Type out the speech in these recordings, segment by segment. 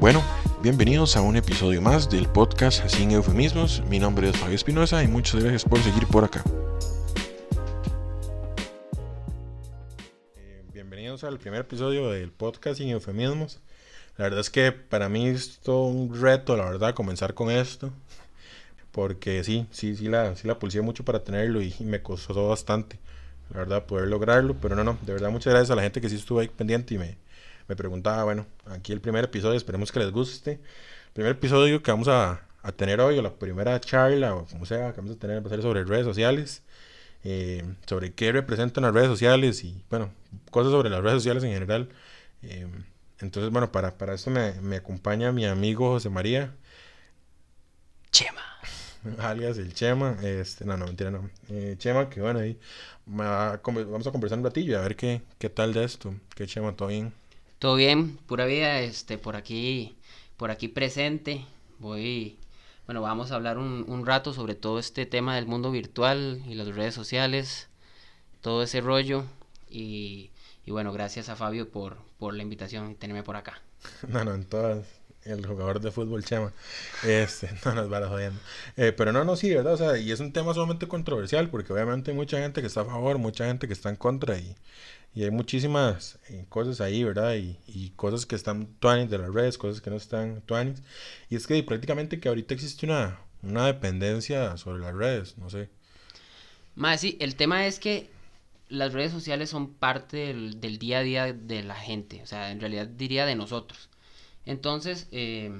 Bueno, bienvenidos a un episodio más del podcast Sin Eufemismos. Mi nombre es Fabio Espinosa y muchas gracias por seguir por acá. Eh, bienvenidos al primer episodio del podcast Sin Eufemismos. La verdad es que para mí es todo un reto, la verdad, comenzar con esto. Porque sí, sí, sí la, sí la pulsé mucho para tenerlo y, y me costó bastante, la verdad, poder lograrlo. Pero no, no, de verdad, muchas gracias a la gente que sí estuvo ahí pendiente y me, me preguntaba, bueno, aquí el primer episodio, esperemos que les guste. El primer episodio que vamos a, a tener hoy, o la primera charla, o como sea, que vamos a tener, va a ser sobre redes sociales, eh, sobre qué representan las redes sociales y, bueno, cosas sobre las redes sociales en general. Eh, entonces, bueno, para, para esto me, me acompaña mi amigo José María. Chema. alias el Chema, este, no, no, mentira, no. Eh, Chema, que bueno, ahí va a vamos a conversar un ratillo y a ver qué, qué tal de esto. ¿Qué Chema? ¿Todo bien? Todo bien, pura vida, este, por aquí, por aquí presente. Voy, bueno, vamos a hablar un, un rato sobre todo este tema del mundo virtual y las redes sociales, todo ese rollo. Y, y bueno, gracias a Fabio por, por la invitación y tenerme por acá. No, no, en todas. El jugador de fútbol Chema. Este, no nos va jodiendo. Eh, pero no, no, sí, ¿verdad? O sea, y es un tema sumamente controversial porque obviamente hay mucha gente que está a favor, mucha gente que está en contra y, y hay muchísimas eh, cosas ahí, ¿verdad? Y, y cosas que están tuanis de las redes, cosas que no están tuanis. Y es que prácticamente que ahorita existe una, una dependencia sobre las redes, no sé. Más sí, el tema es que las redes sociales son parte del, del día a día de la gente, o sea, en realidad diría de nosotros. Entonces, eh,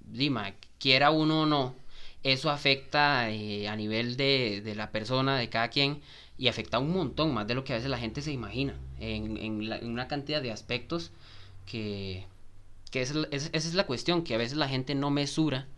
Dima, quiera uno o no, eso afecta eh, a nivel de, de la persona, de cada quien, y afecta un montón, más de lo que a veces la gente se imagina, en, en una cantidad de aspectos que, que es, esa es la cuestión, que a veces la gente no mesura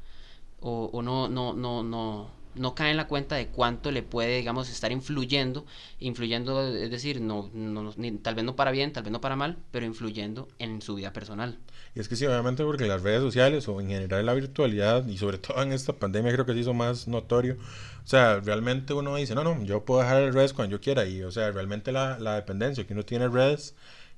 o, o no, no, no, no, no cae en la cuenta de cuánto le puede, digamos, estar influyendo, influyendo, es decir, no, no, tal vez no para bien, tal vez no para mal, pero influyendo en su vida personal. Y es que sí, obviamente porque las redes sociales o en general la virtualidad y sobre todo en esta pandemia creo que se hizo más notorio. O sea, realmente uno dice, no, no, yo puedo dejar las redes cuando yo quiera y, o sea, realmente la, la dependencia que uno tiene en redes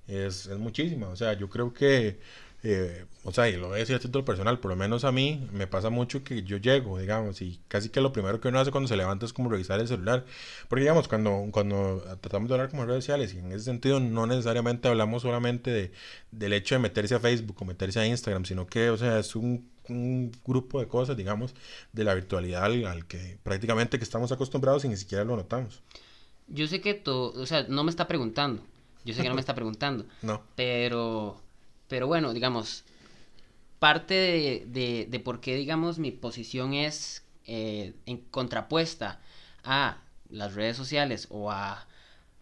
es, es muchísima. O sea, yo creo que, eh, o sea, y lo voy a decir a título personal, por lo menos a mí me pasa mucho que yo llego, digamos, y casi que lo primero que uno hace cuando se levanta es como revisar el celular. Porque, digamos, cuando, cuando tratamos de hablar como redes sociales, y en ese sentido no necesariamente hablamos solamente de, del hecho de meterse a Facebook o meterse a Instagram, sino que, o sea, es un, un grupo de cosas, digamos, de la virtualidad al, al que prácticamente que estamos acostumbrados y ni siquiera lo notamos. Yo sé que todo, o sea, no me está preguntando, yo sé que no me está preguntando, No. pero, pero bueno, digamos, parte de, de, por qué, digamos, mi posición es eh, en contrapuesta a las redes sociales o a,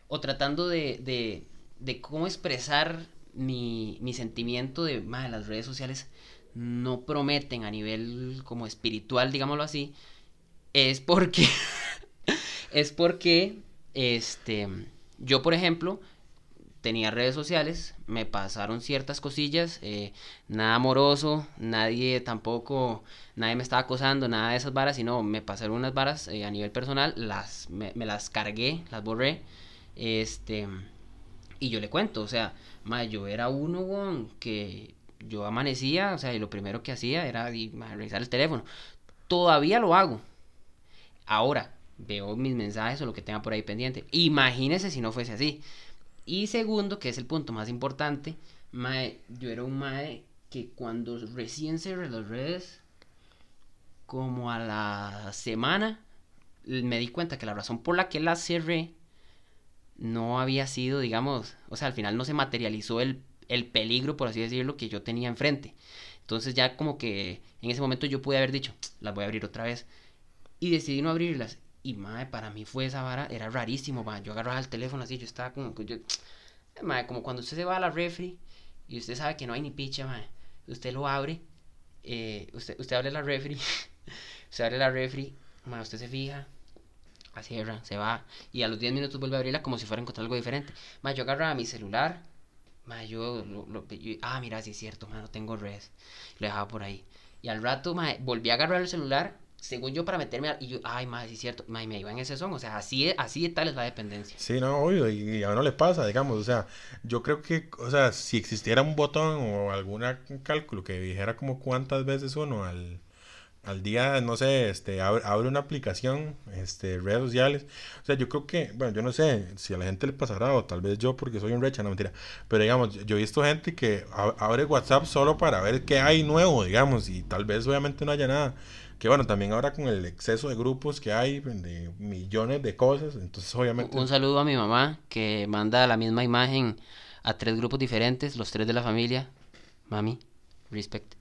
o tratando de, de, de cómo expresar mi, mi sentimiento de, "Mae, las redes sociales no prometen a nivel como espiritual, digámoslo así, es porque, es porque, este, yo, por ejemplo, tenía redes sociales, me pasaron ciertas cosillas, eh, nada amoroso, nadie tampoco, nadie me estaba acosando, nada de esas varas, sino me pasaron unas varas eh, a nivel personal, las, me, me las cargué, las borré, este, y yo le cuento, o sea, yo era uno, weón, que yo amanecía, o sea, y lo primero que hacía era revisar el teléfono, todavía lo hago, ahora, veo mis mensajes o lo que tenga por ahí pendiente, imagínese si no fuese así, y segundo, que es el punto más importante, yo era un mae que cuando recién cerré las redes, como a la semana, me di cuenta que la razón por la que las cerré no había sido, digamos, o sea, al final no se materializó el, el peligro, por así decirlo, que yo tenía enfrente. Entonces ya como que en ese momento yo pude haber dicho, las voy a abrir otra vez. Y decidí no abrirlas. Y madre, para mí fue esa vara, era rarísimo, ma. Yo agarraba el teléfono así, yo estaba como yo, madre, como cuando usted se va a la refri y usted sabe que no hay ni picha, madre. Usted lo abre, eh, usted, usted abre la refri, usted abre la refri, madre, usted se fija, la cierra, se va, y a los 10 minutos vuelve a abrirla como si fuera a encontrar algo diferente. Madre, yo agarraba mi celular, madre, yo, lo, lo- yo- ah, mira, sí es cierto, madre, no tengo redes, lo dejaba por ahí. Y al rato, madre, volví a agarrar el celular según yo, para meterme, a, y yo, ay, madre, sí es cierto, madre, me iba en ese son, o sea, así, así de tal es la dependencia. Sí, no, obvio, y, a uno le pasa, digamos, o sea, yo creo que, o sea, si existiera un botón o algún cálculo que dijera como cuántas veces uno al, al día, no sé, este, abre, una aplicación, este, redes sociales. O sea, yo creo que, bueno, yo no sé si a la gente le pasará o tal vez yo porque soy un recha, no mentira. Pero digamos, yo he visto gente que abre WhatsApp solo para ver qué hay nuevo, digamos, y tal vez obviamente no haya nada. Que bueno, también ahora con el exceso de grupos que hay, de millones de cosas, entonces obviamente... Un saludo a mi mamá que manda la misma imagen a tres grupos diferentes, los tres de la familia. Mami, respect.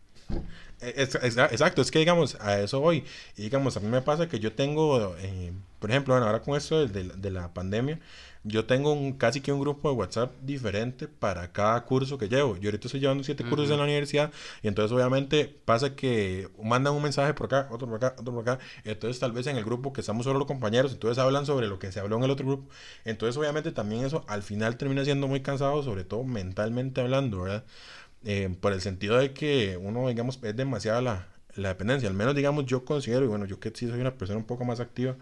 exacto, es que digamos, a eso voy. Y digamos, a mí me pasa que yo tengo, eh, por ejemplo, bueno, ahora con esto de, de la pandemia, yo tengo un, casi que un grupo de WhatsApp diferente para cada curso que llevo. Yo ahorita estoy llevando siete cursos en la universidad y entonces obviamente pasa que mandan un mensaje por acá, otro por acá, otro por acá. Entonces tal vez en el grupo que estamos solo los compañeros, entonces hablan sobre lo que se habló en el otro grupo. Entonces obviamente también eso al final termina siendo muy cansado, sobre todo mentalmente hablando, ¿verdad? Eh, por el sentido de que uno, digamos, es demasiada la, la dependencia. Al menos, digamos, yo considero, y bueno, yo que sí soy una persona un poco más activa,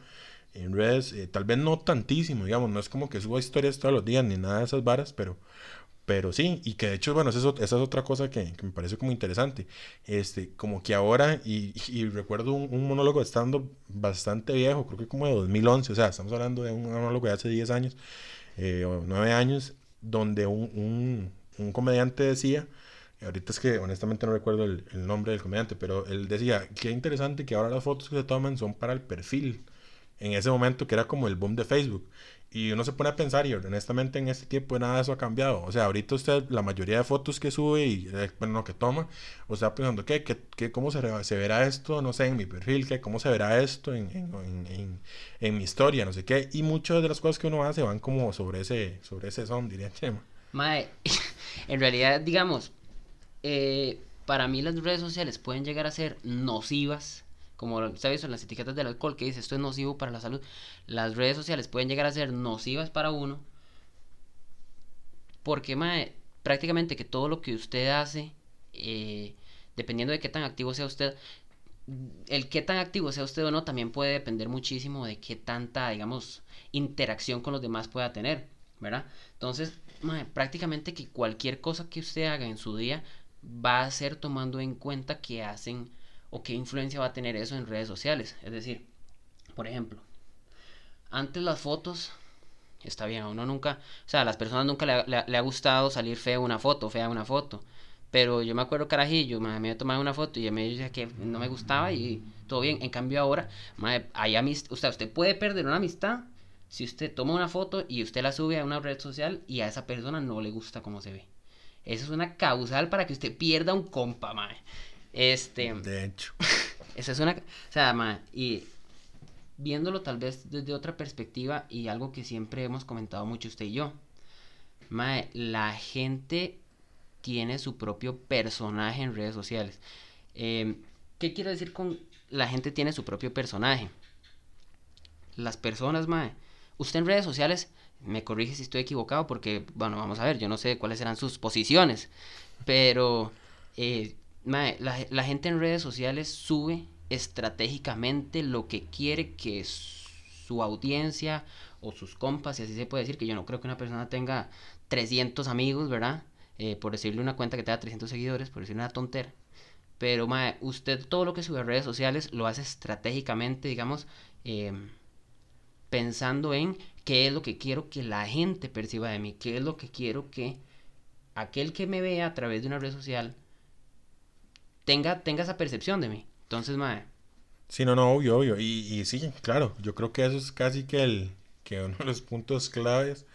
en redes, eh, tal vez no tantísimo, digamos, no es como que suba historias todos los días ni nada de esas varas, pero, pero sí, y que de hecho, bueno, esa es, otra cosa que, me parece como interesante, este, como que ahora, y, recuerdo un, monólogo estando bastante viejo, creo que como de 2011, o sea, estamos hablando de un monólogo de hace 10 años, eh, o 9 años, donde un, un, comediante decía, ahorita es que honestamente no recuerdo el, el nombre del comediante, pero él decía, qué interesante que ahora las fotos que se toman son para el perfil, en ese momento que era como el boom de Facebook. Y uno se pone a pensar, y honestamente en este tiempo nada de eso ha cambiado. O sea, ahorita usted, la mayoría de fotos que sube y eh, bueno, que toma, o sea, pensando, ¿qué, qué, qué cómo se, se, verá esto, no sé, en mi perfil? ¿qué, ¿Cómo se verá esto en, en, en, en, mi historia? No sé qué. Y muchas de las cosas que uno hace van como sobre ese, sobre ese son, diría Chema. Mae, en realidad, digamos, eh, para mí las redes sociales pueden llegar a ser nocivas como sabes en las etiquetas del alcohol que dice esto es nocivo para la salud, las redes sociales pueden llegar a ser nocivas para uno porque prácticamente que todo lo que usted hace, eh, dependiendo de qué tan activo sea usted, el qué tan activo sea usted o no también puede depender muchísimo de qué tanta, digamos, interacción con los demás pueda tener, ¿verdad? Entonces, prácticamente que cualquier cosa que usted haga en su día va a ser tomando en cuenta que hacen o qué influencia va a tener eso en redes sociales. Es decir, por ejemplo, antes las fotos, está bien, a uno nunca, o sea, a las personas nunca le, ha gustado salir fea una foto, fea una foto. Pero yo me acuerdo carajillo, me había tomado una foto y me decía que no me gustaba y todo bien. En cambio ahora, hay amistad, o sea, usted puede perder una amistad si usted toma una foto y usted la sube a una red social y a esa persona no le gusta cómo se ve. Eso es una causal para que usted pierda un compa, mae. Este. De hecho. Esa es una. O sea, y viéndolo tal vez desde otra perspectiva y algo que siempre hemos comentado mucho usted y yo. Mae, la gente tiene su propio personaje en redes sociales. Em, ¿Qué quiere decir con la gente tiene su propio personaje? Las personas, mae. Usted en redes sociales, me corrige si estoy equivocado, porque, bueno, vamos a ver, yo no sé cuáles serán sus posiciones, pero eh, la, gente en redes sociales sube estratégicamente lo que quiere que su audiencia o sus compas, si así se puede decir, que yo no creo que una persona tenga 300 amigos, ¿verdad? Eh, por decirle una cuenta que tenga 300 seguidores, por decirle una tontera. Pero, usted todo lo que sube a redes sociales lo hace estratégicamente, digamos, em, pensando en qué es lo que quiero que la gente perciba de mí, qué es lo que quiero que aquel que me vea a través de una red social tenga, tenga esa percepción de mí. Entonces, madre. Sí, no, no, obvio, obvio. Y, y sí, claro, yo creo que eso es casi que el que uno de los puntos claves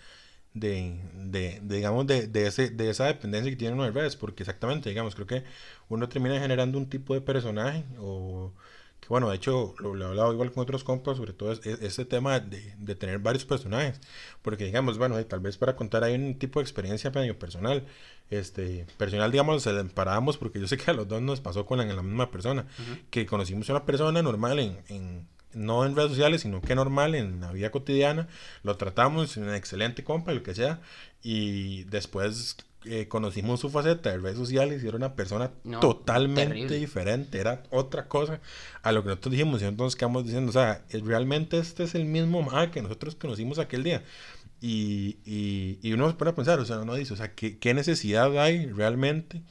de, de, digamos, de, de, ese, de esa dependencia que tiene uno de redes, porque exactamente, digamos, creo que uno termina generando un tipo de personaje o que bueno, de hecho lo, he hablado igual con otros compas, sobre todo ese tema de, de, tener varios personajes, porque digamos, bueno, tal vez para contar hay un tipo de experiencia medio personal, este, personal, digamos, se le paramos porque yo sé que a los dos nos pasó con la, la misma persona, que conocimos a una persona normal en, en, no en redes sociales, sino que normal en la vida cotidiana, lo tratamos, un excelente compa, lo que sea, y después eh, conocimos su faceta de redes sociales y era una persona totalmente diferente, era otra cosa a lo que nosotros dijimos y entonces quedamos diciendo, o sea, realmente este es el mismo ma que nosotros conocimos aquel día. Y, y, y uno se pone a pensar, o sea, uno dice, o sea, ¿qué, qué necesidad hay realmente?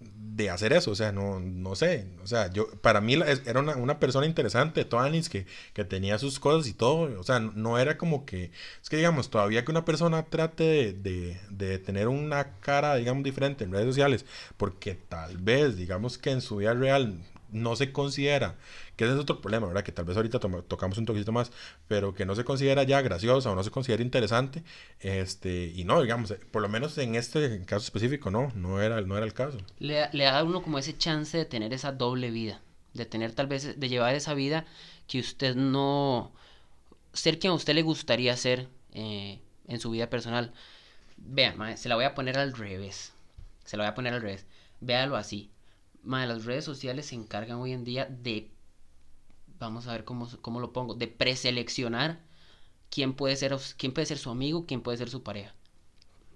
De hacer eso, o sea, no, no sé, o sea, yo, para mí era una, una persona interesante, Toanis, que, que tenía sus cosas y todo, o sea, no, era como que, es que digamos, todavía que una persona trate de, de, de, tener una cara, digamos, diferente en redes sociales, porque tal vez, digamos que en su vida real no se considera, que ese es otro problema, ¿verdad? Que tal vez ahorita tocamos un toquecito más, pero que no se considera ya graciosa o no se considera interesante, este, y no, digamos, por lo menos en este caso específico, no, no era, no era el caso. Le, le da a uno como ese chance de tener esa doble vida, de tener tal vez, de llevar esa vida que usted no, ser quien a usted le gustaría ser eh, en su vida personal. Vean, se la voy a poner al revés, se la voy a poner al revés, véalo así Madre, las redes sociales se encargan hoy en día de, vamos a ver cómo, cómo lo pongo, de preseleccionar quién puede, ser, quién puede ser su amigo, quién puede ser su pareja.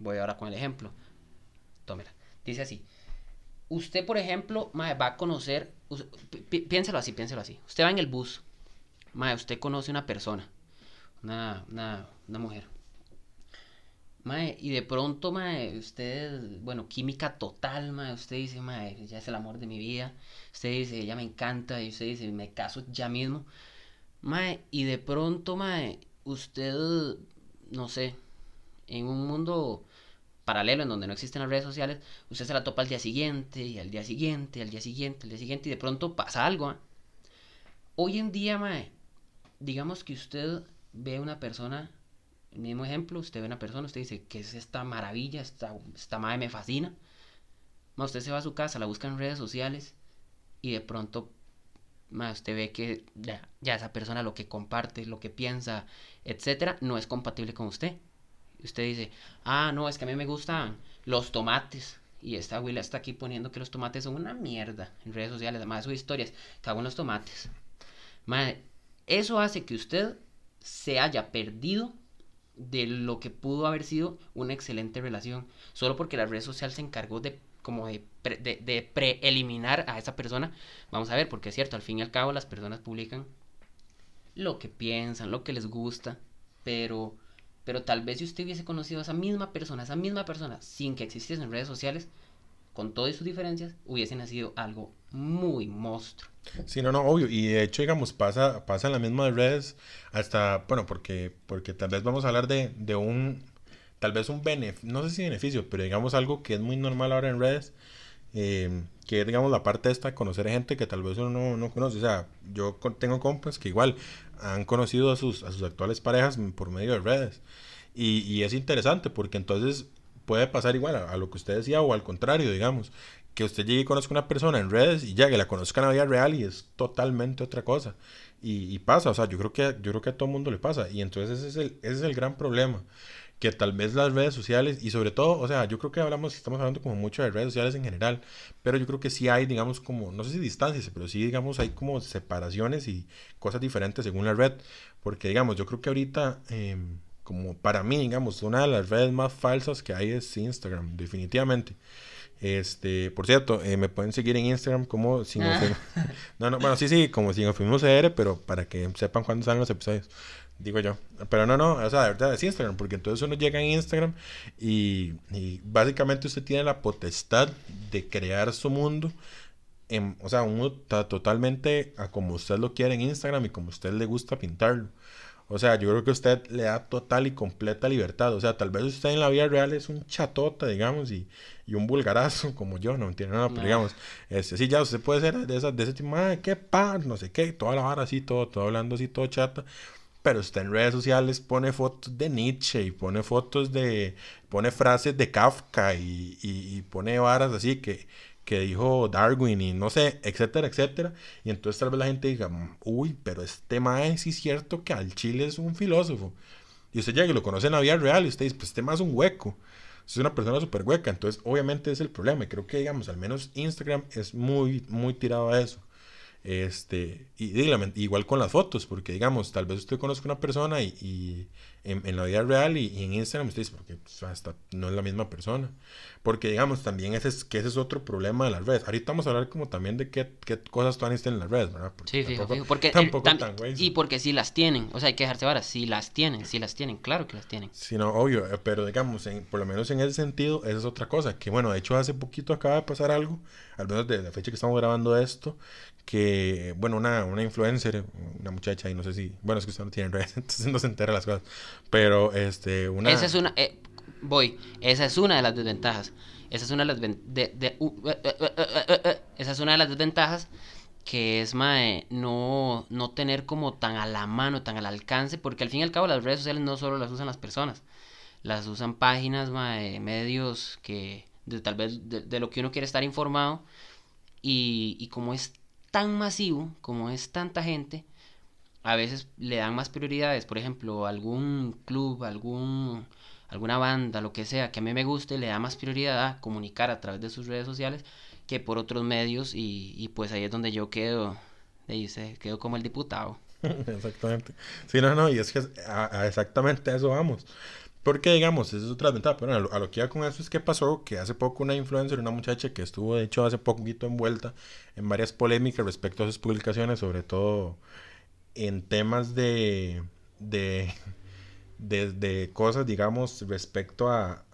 Voy ahora con el ejemplo. Tómela. Dice así. Usted, por ejemplo, va a conocer, piénselo así, piénselo así. Usted va en el bus, madre, usted conoce una persona, una, una, una mujer Mae, y de pronto, mae, usted, bueno, química total, mae, usted dice, mae, ya es el amor de mi vida, usted dice, ella me encanta, y usted dice, me caso ya mismo, mae, y de pronto, mae, usted, no sé, en un mundo paralelo en donde no existen las redes sociales, usted se la topa al día siguiente, y al día siguiente, al día siguiente, al día siguiente, y de pronto pasa algo, ¿ah? Hoy en día, mae, digamos que usted ve una persona el mismo ejemplo, usted ve una persona, usted dice, ¿qué es esta maravilla? Esta, esta madre me fascina. usted se va a su casa, la busca en redes sociales y de pronto usted ve que ya, ya, esa persona lo que comparte, lo que piensa, etcétera, no es compatible con usted. Usted dice, ah, no, es que a mí me gustan los tomates. Y esta Willa está aquí poniendo que los tomates son una mierda en redes sociales. Además de sus historias, cago en los tomates. eso hace que usted se haya perdido de lo que pudo haber sido una excelente relación, solo porque la red social se encargó de como de, de, preeliminar a esa persona. Vamos a ver, porque es cierto, al fin y al cabo las personas publican lo que piensan, lo que les gusta, pero, pero tal vez si usted hubiese conocido a esa misma persona, esa misma persona, sin que existiesen redes sociales, con todas sus diferencias, hubiese nacido algo muy monstruo. Sí, no, no, obvio. Y de hecho, digamos, pasa, pasa en las mismas redes hasta, bueno, porque, porque tal vez vamos a hablar de, de un, tal vez un beneficio, no sé si beneficio, pero digamos algo que es muy normal ahora en redes, eh, que es, digamos, la parte esta, conocer gente que tal vez uno no, no, conoce. O sea, yo tengo compas que igual han conocido a sus, a sus actuales parejas por medio de redes. Y, y es interesante porque entonces puede pasar igual a, a, lo que usted decía o al contrario, digamos, que usted llegue y conozca una persona en redes y que la conozca en la vida real y es totalmente otra cosa. Y, pasa, o sea, yo creo, que, yo creo que a todo mundo le pasa. Y entonces ese es, el, ese es el gran problema. Que tal vez las redes sociales, y sobre todo, o sea, yo creo que hablamos, estamos hablando como mucho de redes sociales en general, pero yo creo que sí hay, digamos, como, no sé si distancias, pero sí, digamos, hay como separaciones y cosas diferentes según la red. Porque, digamos, yo creo que ahorita, em, como para mí, digamos, una de las redes más falsas que hay es Instagram, definitivamente. Este, por cierto, eh, me pueden seguir en Instagram como sin ah. No, no, bueno, sí, sí, como sin CR, pero para que sepan cuándo salen los episodios, digo yo. Pero no, no, o sea, de verdad es Instagram, porque entonces uno llega en Instagram y, básicamente usted tiene la potestad de crear su mundo. En, o sea, un mundo totalmente a como usted lo quiere en Instagram y como usted le gusta pintarlo. O sea, yo creo que usted le da total y completa libertad. O sea, tal vez usted en la vida real es un chatota, digamos, y, y un vulgarazo como yo, no entiende nada, pero digamos, este, sí, ya usted puede ser de, esa, de ese tipo, qué pan, no sé qué, toda la vara así, todo, todo hablando así, todo chata. Pero usted en redes sociales pone fotos de Nietzsche y pone fotos de, pone frases de Kafka y, y, y pone varas así que, que dijo Darwin y no sé, etcétera, etcétera. Y entonces tal vez la gente diga, mm, uy, pero este mae es cierto que al chile es un filósofo. Y usted ya que lo conoce en la vida real y usted dice, pues este mae es un hueco. Es una persona súper hueca. Entonces, obviamente es el problema. Y creo que, digamos, al menos Instagram es muy, muy tirado a eso. Este, y, igual con las fotos, porque digamos, tal vez usted conozca una persona y, en, en la vida real y, y en Instagram usted dice, porque pues, hasta no es la misma persona. Porque, digamos, también ese es, que ese es otro problema de las redes. Ahorita vamos a hablar como también de qué, qué cosas tú están en las redes, ¿verdad? Porque Sí, fijo, tampoco- fijo, Porque, eh, tampoco tam- tan güey. y porque sí las tienen. O sea, hay que dejarse varas. Sí las tienen, sí las tienen. Claro que las tienen. Sí, no, obvio, eh, pero digamos, en- por lo menos en ese sentido, esa es otra cosa. Que bueno, de hecho, hace poquito acaba de pasar algo, al menos de la fecha que estamos grabando esto, que, bueno, una, una influencer, una muchacha, y no sé si, bueno, es que usted no tiene redes, entonces no se entera las cosas, pero este, una. Esa es una. eh, voy. Esa es una de las desventajas. Esa es una de las. de- de- uh, eh, eh. Esa es una de las desventajas. Que es, mae, no, no tener como tan a la mano, tan al alcance. Porque al fin y al cabo, las redes sociales no solo las usan las personas. Las usan páginas, mae, medios que. De, tal vez de, de lo que uno quiere estar informado. Y, y como es tan masivo, como es tanta gente, a veces le dan más prioridades. Por ejemplo, algún club, algún, alguna banda, lo que sea, que a mí me guste, le da más prioridad a comunicar a través de sus redes sociales que por otros medios. Y, y pues ahí es donde yo quedo, dice, quedo como el diputado. Exactamente. Sí, no, no, y es que a, exactamente a eso vamos. Porque, digamos, esa es otra ventaja. Pero a lo, a lo que iba con eso es que pasó que hace poco una influencer, una muchacha que estuvo, de hecho, hace poquito envuelta en varias polémicas respecto a sus publicaciones, sobre todo en temas de, de, de, cosas, digamos, respecto a,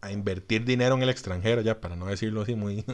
a invertir dinero en el extranjero, ya, para no decirlo así muy...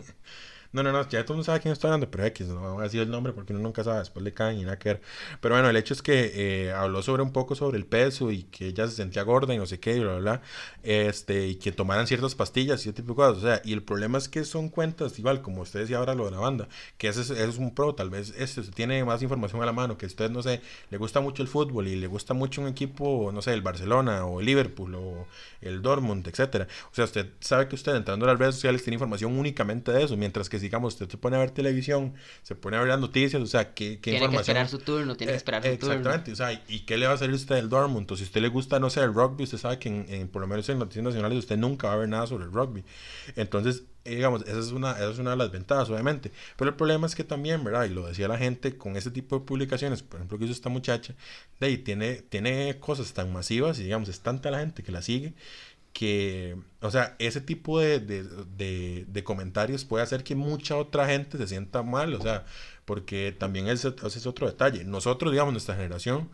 No, no, no, ya todo el mundo sabe quién estoy hablando, pero X, no voy a decir el nombre porque uno nunca sabe, después le caen y nada que ver. Pero bueno, el hecho es que eh, habló sobre un poco sobre el peso y que ella se sentía gorda y no sé qué, y bla, bla, bla, este, y que tomaran ciertas pastillas y ese tipo de cosas. O sea, y el problema es que son cuentas, igual, como usted decía ahora lo de la banda, que ese es, ese es un pro, tal vez este tiene más información a la mano, que usted, no sé, le gusta mucho el fútbol y le gusta mucho un equipo, no sé, el Barcelona o el Liverpool o el Dortmund, etcétera. O sea, usted sabe que usted entrando a las redes sociales tiene información únicamente de eso, mientras que digamos usted se pone a ver televisión, se pone a ver las noticias, o sea, ¿qué, qué Tiene que información? esperar su turno, tiene que Eh, esperar su turno. Exactamente, o sea, ¿y qué le va a salir usted del Dortmund? O si usted le gusta, no sé, el rugby, usted sabe que en, en- por lo menos en noticias nacionales usted nunca va a ver nada sobre el rugby. Entonces, eh, digamos, esa es una, esa es una de las ventajas, obviamente. Pero el problema es que también, ¿verdad? Y lo decía la gente con ese tipo de publicaciones, por ejemplo, que hizo esta muchacha, de ahí tiene, tiene cosas tan masivas y, digamos, es tanta la gente que la sigue que, o sea, ese tipo de, de, de, comentarios puede hacer que mucha otra gente se sienta mal, o sea, porque también ese, ese es otro detalle. Nosotros, digamos, nuestra generación,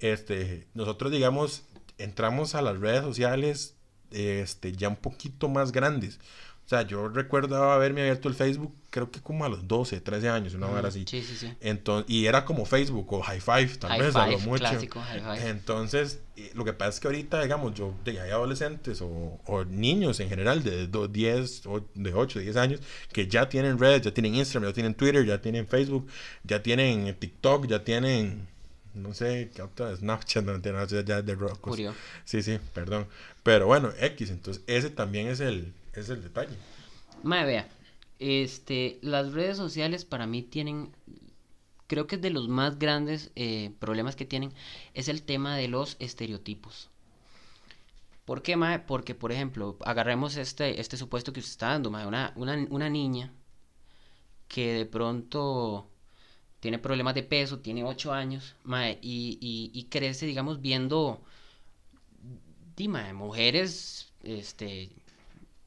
este, nosotros, digamos, entramos a las redes sociales este, ya un poquito más grandes. O sea, yo recuerdo haberme abierto el Facebook, creo que como a los 12, 13 años, una hora así. Sí, sí, sí. Entonces, y era como Facebook o High Five, tal High vez, a lo five, mucho. clásico, high five. Entonces, lo que pasa es que ahorita, digamos, yo, de, hay adolescentes o, o niños en general de do- 10, o de 8, 10 años, que ya tienen redes, ya tienen Instagram, ya tienen Twitter, ya tienen Facebook, ya tienen TikTok, ya tienen, no sé, ¿qué otra? Snapchat, no entiendo, ya de. Curio. Sí, sí, perdón. Pero bueno, X, entonces ese también es el, es el detalle. Mae, vea, este, las redes sociales para mí tienen, creo que es de los más grandes eh, problemas que tienen, es el tema de los estereotipos. ¿Por qué, mae? Porque, por ejemplo, agarremos este, este supuesto que usted está dando, mae, una, una, una niña que de pronto tiene problemas de peso, tiene 8 años, mae, y, y, y crece, digamos, viendo, di, mae, mujeres, este,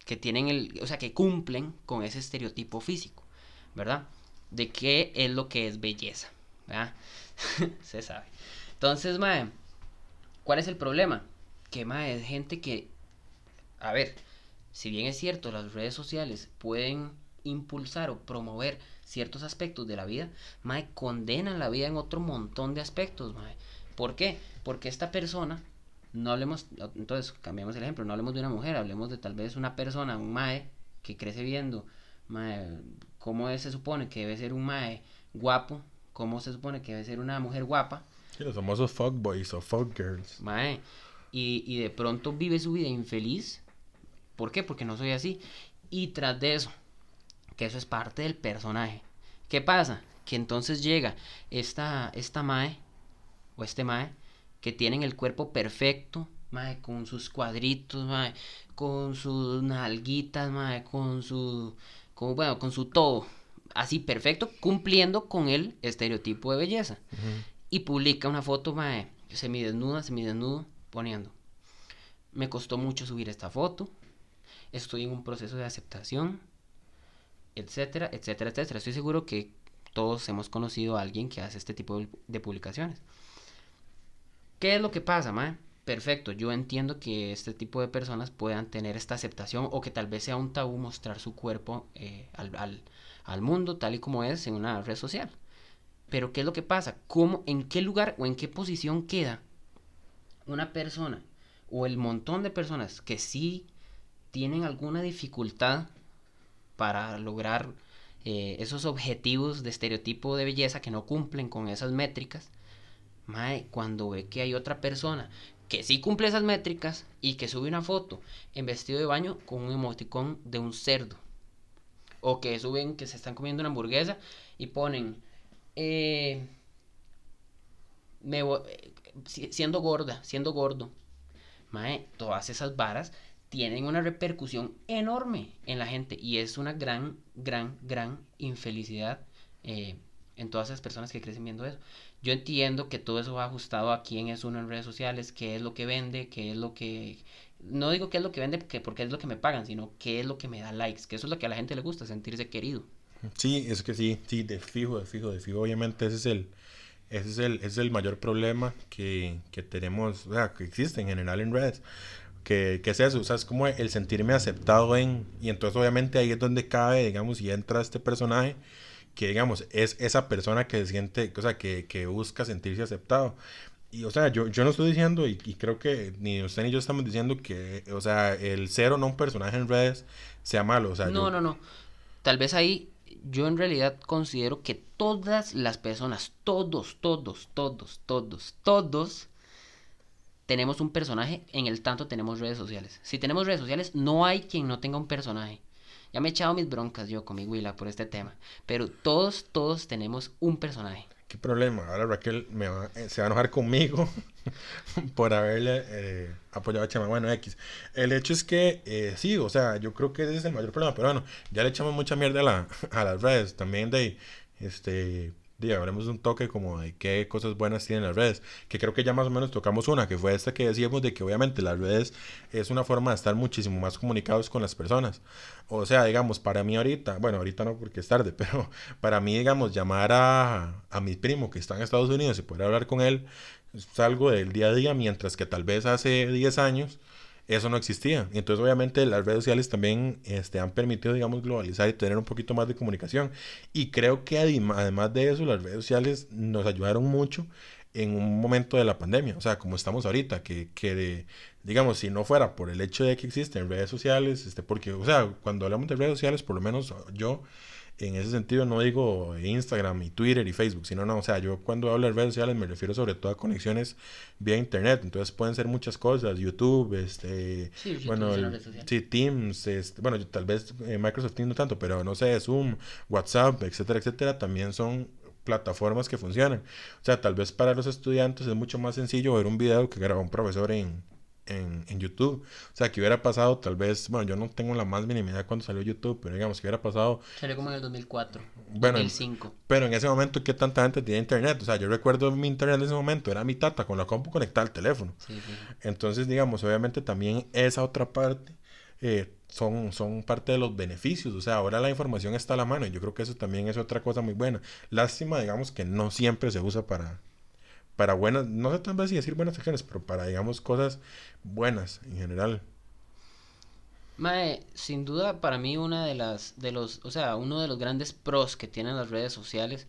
que tienen el, o sea, que cumplen con ese estereotipo físico, ¿verdad? De qué es lo que es belleza, ¿verdad? Se sabe. Entonces, mae, ¿cuál es el problema? Que, mae, es gente que, a ver, si bien es cierto, las redes sociales pueden impulsar o promover ciertos aspectos de la vida, mae, condenan la vida en otro montón de aspectos, mae. ¿Por qué? Porque esta persona, no hablemos, entonces cambiamos el ejemplo, no hablemos de una mujer, hablemos de tal vez una persona, un mae, que crece viendo, mae, cómo se supone que debe ser un mae guapo, cómo se supone que debe ser una mujer guapa, Sí, los famosos fuckboys o fuckgirls. mae, y, y de pronto vive su vida infeliz. ¿Por qué? Porque no soy así. Y tras de eso, que eso es parte del personaje. ¿Qué pasa? Que entonces llega esta, esta mae, o este mae, que tienen el cuerpo perfecto, mae, con sus cuadritos, mae, con sus nalguitas, mae, con su, con, bueno, con su todo, así perfecto, cumpliendo con el estereotipo de belleza. Y publica una foto, mae, semidesnuda, semidesnudo, poniendo, me costó mucho subir esta foto, estoy en un proceso de aceptación, etcétera, etcétera, etcétera. Estoy seguro que todos hemos conocido a alguien que hace este tipo de publicaciones. ¿Qué es lo que pasa, mae? Perfecto, yo entiendo que este tipo de personas puedan tener esta aceptación o que tal vez sea un tabú mostrar su cuerpo eh, al, al, mundo tal y como es en una red social. Pero ¿qué es lo que pasa? ¿Cómo, ¿En qué lugar o en qué posición queda una persona o el montón de personas que sí tienen alguna dificultad para lograr eh, esos objetivos de estereotipo de belleza que no cumplen con esas métricas, mae, cuando ve que hay otra persona que sí cumple esas métricas y que sube una foto en vestido de baño con un emoticón de un cerdo. O que suben que se están comiendo una hamburguesa y ponen eh, me, siendo gorda, siendo gordo. Mae, todas esas varas tienen una repercusión enorme en la gente y es una gran, gran, gran infelicidad eh, en todas esas personas que crecen viendo eso. Yo entiendo que todo eso va ajustado a quién es uno en redes sociales, qué es lo que vende, qué es lo que... No digo qué es lo que vende porque, porque es lo que me pagan, sino qué es lo que me da likes, que eso es lo que a la gente le gusta, sentirse querido. Sí, es que sí, sí, de fijo, de fijo, de fijo. Obviamente ese es el, ese es el, es el mayor problema que, que tenemos, o sea, que existe en general en redes que, que es eso, o sea, es como el sentirme aceptado en, y entonces obviamente ahí es donde cabe, digamos, y entra este personaje, que digamos, es esa persona que siente, o sea, que, que busca sentirse aceptado. Y, o sea, yo, yo no estoy diciendo, y, creo que ni usted ni yo estamos diciendo que, o sea, el cero no un personaje en redes sea malo, o sea, No, no, no. Tal vez ahí yo en realidad considero que todas las personas, todos, todos, todos, todos, todos, tenemos un personaje, en el tanto tenemos redes sociales. Si tenemos redes sociales, no hay quien no tenga un personaje. Ya me he echado mis broncas yo con mi Willa por este tema. Pero todos, todos tenemos un personaje. ¿Qué problema? Ahora Raquel eh, se va a enojar conmigo por haberle eh, apoyado a Chema. Bueno, X. El hecho es que eh, sí, o sea, yo creo que ese es el mayor problema. Pero bueno, ya le echamos mucha mierda a, la, a las redes. También de, este, Diga, hablemos un toque como de qué cosas buenas tienen las redes, que creo que ya más o menos tocamos una, que fue esta que decíamos de que obviamente las redes es una forma de estar muchísimo más comunicados con las personas. O sea, digamos, para mí ahorita, bueno, ahorita no porque es tarde, pero para mí, digamos, llamar a, a mi primo que está en Estados Unidos y poder hablar con él es algo del día a día, mientras que tal vez hace 10 años eso no existía. Entonces obviamente las redes sociales también este, han permitido, digamos, globalizar y tener un poquito más de comunicación. Y creo que además de eso, las redes sociales nos ayudaron mucho en un momento de la pandemia, o sea, como estamos ahorita, que, que digamos, si no fuera por el hecho de que existen redes sociales, este, porque, o sea, cuando hablamos de redes sociales, por lo menos yo en ese sentido no digo Instagram y Twitter y Facebook, sino no, o sea, yo cuando hablo de redes sociales me refiero sobre todo a conexiones vía internet, entonces pueden ser muchas cosas, YouTube, este, bueno, sí, Teams, este, bueno, tal vez eh, Microsoft Teams no tanto, pero no sé, Zoom, WhatsApp, etcétera, etcétera, también son plataformas que funcionan. O sea, tal vez para los estudiantes es mucho más sencillo ver un video que graba un profesor en, en, en, YouTube. O sea, que hubiera pasado tal vez, bueno, yo no tengo la más mínima idea cuando salió YouTube, pero digamos que hubiera pasado... Salió como en el 2004, bueno, 2005. Pero en ese momento, ¿qué tanta gente tenía internet? O sea, yo recuerdo mi internet en ese momento, era mi tata con la compu conectada al teléfono. Entonces, digamos, obviamente también esa otra parte... Eh, son, son parte de los beneficios, o sea, ahora la información está a la mano y yo creo que eso también es otra cosa muy buena. Lástima, digamos, que no siempre se usa para, para buenas, no sé tan vez si decir buenas acciones, pero para, digamos, cosas buenas en general. Mae, sin duda para mí una de las, de los, o sea, uno de los grandes pros que tienen las redes sociales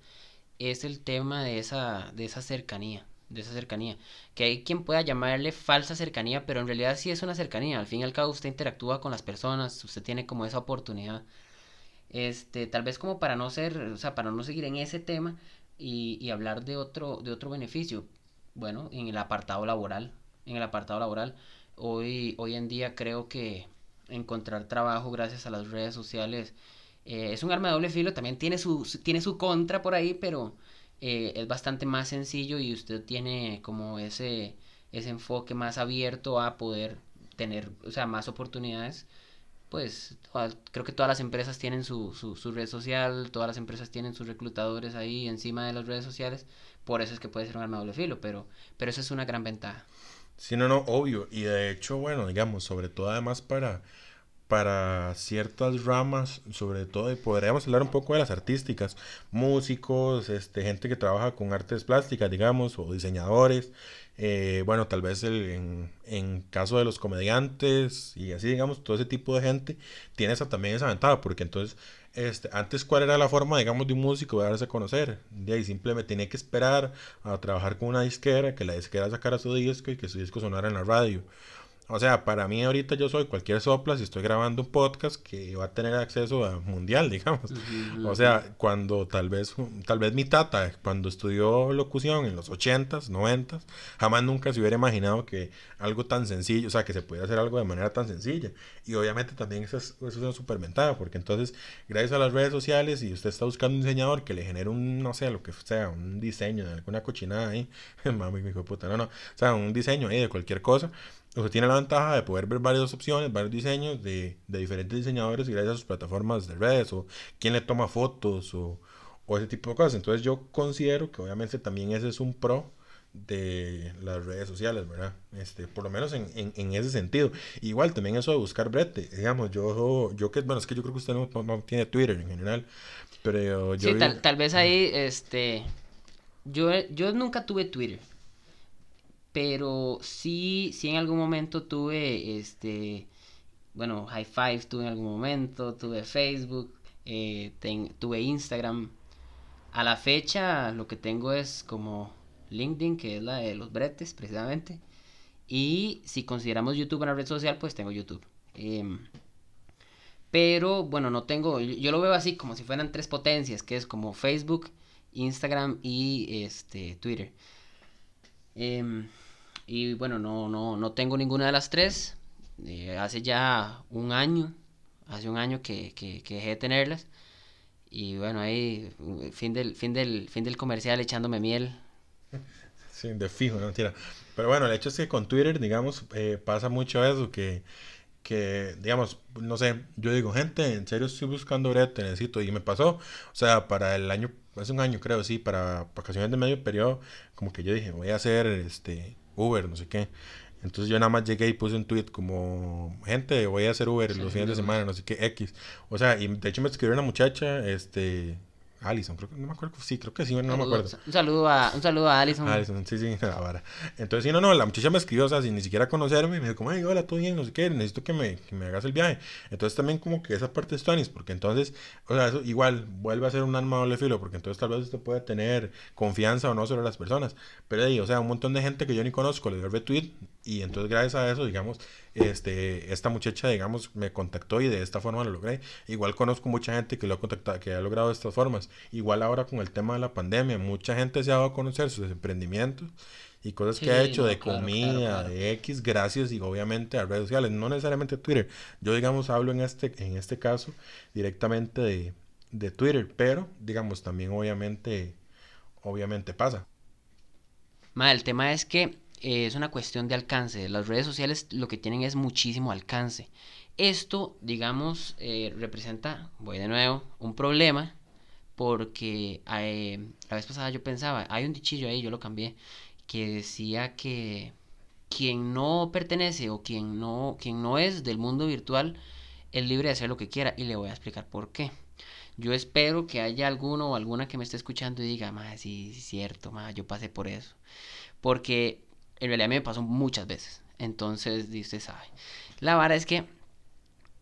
es el tema de esa, de esa cercanía, de esa cercanía. Que hay quien pueda llamarle falsa cercanía, pero en realidad sí es una cercanía. Al fin y al cabo usted interactúa con las personas, usted tiene como esa oportunidad. Este, tal vez como para no ser, o sea, para no seguir en ese tema, y, hablar de otro, de otro beneficio. Bueno, en el apartado laboral, en el apartado laboral, hoy, hoy en día creo que encontrar trabajo gracias a las redes sociales eh, es un arma de doble filo, también tiene su, tiene su contra por ahí, pero eh, es bastante más sencillo y usted tiene como ese, ese enfoque más abierto a poder tener, o sea, más oportunidades pues creo que todas las empresas tienen su, su, red social, todas las empresas tienen sus reclutadores ahí encima de las redes sociales, por eso es que puede ser un arma doble filo, pero, pero eso es una gran ventaja. Sí, no, no, obvio. Y de hecho, bueno, digamos, sobre todo además para, para ciertas ramas, sobre todo, y podríamos hablar un poco de las artísticas, músicos, este, gente que trabaja con artes plásticas, digamos, o diseñadores, eh, bueno, tal vez el, en, en, caso de los comediantes y así, digamos, todo ese tipo de gente tiene esa, también esa ventaja, porque entonces este, antes, ¿cuál era la forma, digamos, de un músico de darse a conocer? De ahí simplemente tenía que esperar a trabajar con una disquera, que la disquera sacara su disco y que su disco sonara en la radio. O sea, para mí ahorita yo soy cualquier sopla si estoy grabando un podcast que va a tener acceso a mundial, digamos. O sea, cuando tal vez, tal vez mi tata, cuando estudió locución en los 80s, 90s, jamás nunca se hubiera imaginado que algo tan sencillo, o sea, que se puede hacer algo de manera tan sencilla. Y obviamente también eso es, eso es una super ventaja, porque entonces, gracias a las redes sociales, y usted está buscando un diseñador que le genere un, no sé, lo que sea, un diseño de alguna cochinada ahí, mami, mi hijo de puta, no, no, o sea, un diseño ahí de cualquier cosa Usted tiene la ventaja de poder ver varias opciones, varios diseños de, de diferentes diseñadores gracias a sus plataformas de redes o quién le toma fotos o, o, ese tipo de cosas. Entonces yo considero que obviamente también ese es un pro de las redes sociales, ¿verdad? Este, por lo menos en, en, en ese sentido. Igual también eso de buscar brete, digamos, yo, yo que, bueno, es que yo creo que usted no, no tiene Twitter en general, pero yo... Sí, tal, tal vez ahí, este, yo, yo nunca tuve Twitter pero sí, sí en algún momento tuve, este, bueno, High Five tuve en algún momento, tuve Facebook, eh, tuve Instagram. A la fecha lo que tengo es como LinkedIn, que es la de los bretes precisamente. Y si consideramos YouTube una red social, pues tengo YouTube. Em, pero bueno, no tengo, yo lo veo así como si fueran tres potencias, que es como Facebook, Instagram y este Twitter. Em, y bueno, no, no, no tengo ninguna de las tres. Eh, hace ya un año, hace un año que, que, dejé de tenerlas. Y bueno, ahí, fin del, fin del, fin del comercial echándome miel. Sí, de fijo, no mentira. Pero bueno, el hecho es que con Twitter, digamos, eh, pasa mucho eso, que, que, digamos, no sé, yo digo, gente, en serio estoy buscando brete, necesito, y me pasó, o sea, para el año, hace un año creo, sí, para vacaciones de medio periodo, como que yo dije, voy a hacer, este, Uber, no sé qué. Entonces yo nada más llegué y puse un tweet como, gente, voy a hacer Uber los fines de semana, no sé qué, X. O sea, y de hecho me escribió una muchacha, este, Alison, creo que no me acuerdo, sí, creo que sí, no me acuerdo. Un saludo a, un saludo a Alison. Alison, sí, sí, la vara. Entonces, sí, no, no, la muchacha me escribió, o sea, sin ni siquiera conocerme, me dijo, como, ay, hola, todo bien, no sé qué, necesito que me, que me hagas el viaje. Entonces, también como que esa parte es tuanis, porque entonces, o sea, eso igual vuelve a ser un arma doble filo, porque entonces tal vez usted puede tener confianza o no sobre las personas. Pero ahí, o sea, un montón de gente que yo ni conozco le el retweet, y entonces gracias a eso, digamos, este, esta muchacha, digamos, me contactó y de esta forma lo logré. Igual conozco mucha gente que lo ha contactado, que ha logrado de estas formas. Igual ahora con el tema de la pandemia, mucha gente se ha dado a conocer sus emprendimientos y cosas que ha hecho de comida, de X, gracias y obviamente a redes sociales, no necesariamente Twitter. Yo, digamos, hablo en este, en este caso directamente de, de Twitter, pero, digamos, también obviamente, obviamente pasa. Ma, el tema es que eh, es una cuestión de alcance. Las redes sociales lo que tienen es muchísimo alcance. Esto, digamos, eh, representa, voy de nuevo, un problema porque eh, la vez pasada yo pensaba, hay un dichillo ahí, yo lo cambié, que decía que quien no pertenece o quien no, quien no es del mundo virtual es libre de hacer lo que quiera y le voy a explicar por qué. Yo espero que haya alguno o alguna que me esté escuchando y diga, más sí, es cierto, ma, yo pasé por eso. Porque en realidad me pasó muchas veces. Entonces, usted sabe. La vara es que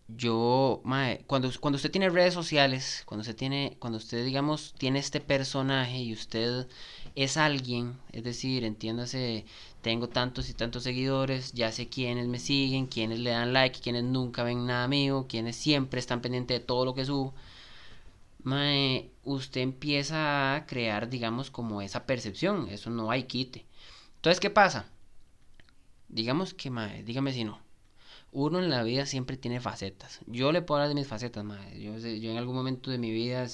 yo, cuando, cuando usted tiene redes sociales, cuando usted tiene, cuando usted, digamos, tiene este personaje y usted es alguien, es decir, entiéndase, tengo tantos y tantos seguidores, ya sé quiénes me siguen, quiénes le dan like, quiénes nunca ven nada mío, quiénes siempre están pendientes de todo lo que subo. usted empieza a crear, digamos, como esa percepción, eso no hay quite. Entonces, ¿qué pasa? Digamos que, mae, dígame si no. Uno en la vida siempre tiene facetas. Yo le puedo hablar de mis facetas, mae. Yo, yo en algún momento de mi vida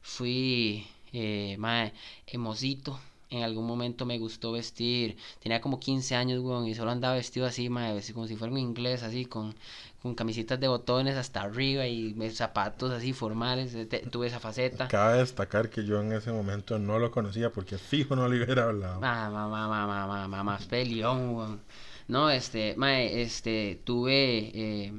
fui, eh, mae, emosito. En algún momento me gustó vestir. Tenía como 15 años, weón, y solo andaba vestido así, mae, como si fuera un inglés, así, con, con camisetas de botones hasta arriba y zapatos así formales. tuve esa faceta. Cabe destacar que yo en ese momento no lo conocía porque fijo no le hubiera hablado. Mamá, mamá, mamá, mamá, más peleón, No, este, mae, este, tuve... Eh,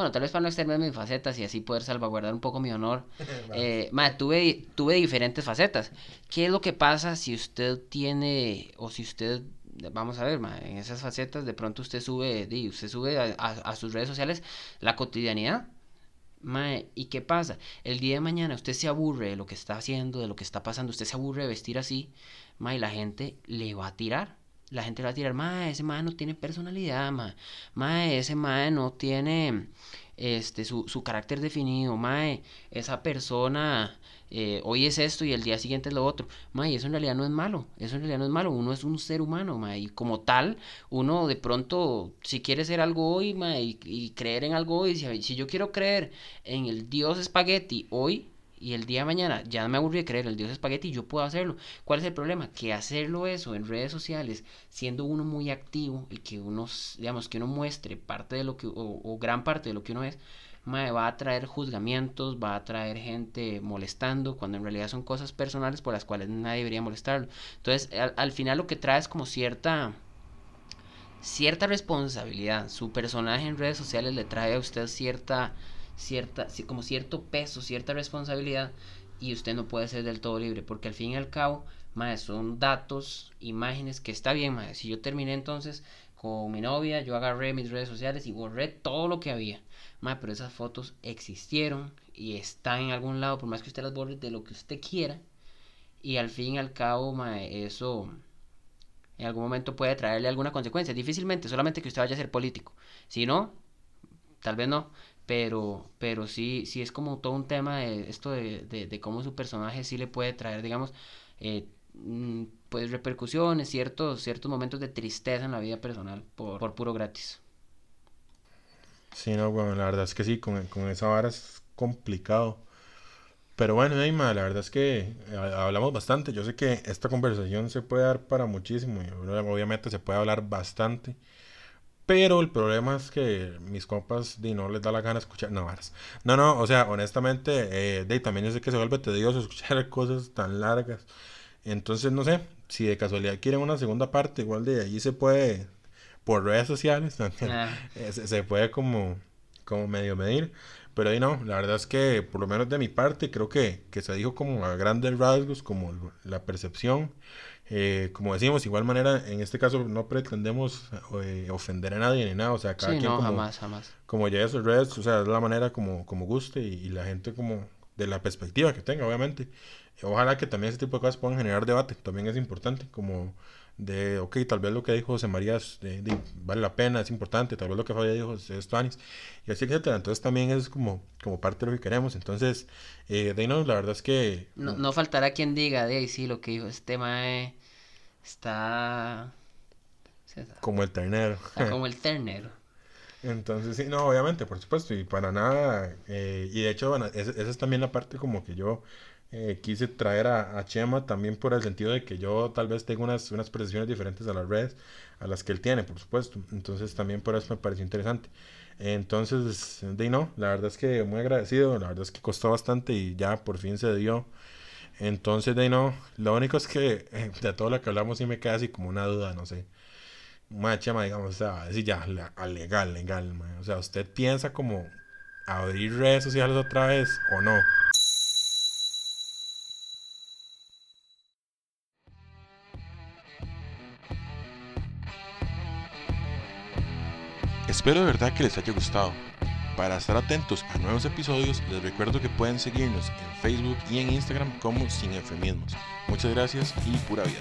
bueno, tal vez para no externar mis facetas y así poder salvaguardar un poco mi honor. eh, tuve, tuve diferentes facetas. ¿Qué es lo que pasa si usted tiene, o si usted, vamos a ver, ma, en esas facetas de pronto usted sube, usted sube a, sus redes sociales la cotidianidad? Mae, ¿y qué pasa? El día de mañana usted se aburre de lo que está haciendo, de lo que está pasando, usted se aburre de vestir así, mae, la gente le va a tirar la gente va a tirar, mae, ese mae no tiene personalidad, mae, ese mae no tiene este, su, su carácter definido, mae, esa persona eh, hoy es esto y el día siguiente es lo otro, mae, eso en realidad no es malo, eso en realidad no es malo, uno es un ser humano, mae, y como tal, uno de pronto, si quiere ser algo hoy, mae, y, y creer en algo hoy, si, si yo quiero creer en el dios espagueti hoy, y el día de mañana ya me aburrí de creer el dios espagueti, yo puedo hacerlo. ¿Cuál es el problema? Que hacerlo eso en redes sociales, siendo uno muy activo y que uno, digamos, que uno muestre parte de lo que, o, gran parte de lo que uno es, va a traer juzgamientos, va a traer gente molestando, cuando en realidad son cosas personales por las cuales nadie debería molestarlo. Entonces, al, al final lo que trae es como cierta cierta responsabilidad. Su personaje en redes sociales le trae a usted cierta cierta, como cierto peso, cierta responsabilidad y usted no puede ser del todo libre, porque al fin y al cabo, son datos, imágenes que está bien, si yo terminé entonces con mi novia, yo agarré mis redes sociales y borré todo lo que había, pero esas fotos existieron y están en algún lado, por más que usted las borre de lo que usted quiera, y al fin y al cabo, eso en algún momento puede traerle alguna consecuencia, difícilmente, solamente que usted vaya a ser político, si no, tal vez no, pero, pero sí, sí es como todo un tema de esto de, de, cómo su personaje sí le puede traer, digamos, eh, mm, pues repercusiones, ciertos, ciertos momentos de tristeza en la vida personal por, por puro gratis. Sí, no, bueno, la verdad es que sí, con, con esa vara es complicado. Pero bueno, Neymar, la verdad es que eh, hablamos bastante. Yo sé que esta conversación se puede dar para muchísimo. Obviamente se puede hablar bastante. Pero el problema es que mis compas de no les da la gana escuchar no, no, no, o sea, honestamente, eh, de, también yo sé que se vuelve tedioso escuchar cosas tan largas. Entonces, no sé, si de casualidad quieren una segunda parte, igual de ahí se puede, por redes sociales, ah. eh, se, puede como, como medio medir. Pero ahí no, la verdad es que por lo menos de mi parte creo que, que se dijo como a grandes rasgos, como la percepción. Eh, como decimos, igual manera, en este caso no pretendemos eh, ofender a nadie ni nada, o sea, cada quien como, jamás, jamás. como ya esos redes, o sea, es la manera como, como guste y, la gente como de la perspectiva que tenga, obviamente. Ojalá que también ese tipo de cosas puedan generar debate, también es importante, como de, ok, tal vez lo que dijo José María vale la pena, es importante, tal vez lo que Fabián dijo es Tuanis, y así, etcétera. Entonces también es como, como parte de lo que queremos. Entonces, eh, de no, la verdad es que... No, no faltará quien diga, de ahí sí, lo que dijo este tema está... Como el ternero. como el ternero. Entonces, sí, no, obviamente, por supuesto, y para nada, eh, y de hecho, bueno, esa, es también la parte como que yo eh, quise traer a, Chema también por el sentido de que yo tal vez tengo unas, unas percepciones diferentes a las redes, a las que él tiene, por supuesto. Entonces, también por eso me pareció interesante. Entonces, de no, la verdad es que muy agradecido, la verdad es que costó bastante y ya por fin se dio. Entonces, de no, lo único es que eh, de todo lo que hablamos sí me queda así como una duda, no sé. Chema, digamos, o sea, decir ya, legal, legal, o sea, ¿usted piensa como abrir redes sociales otra vez o no? Espero de verdad que les haya gustado. Para estar atentos a nuevos episodios, les recuerdo que pueden seguirnos en Facebook y en Instagram como Sin Eufemismos. Muchas gracias y pura vida.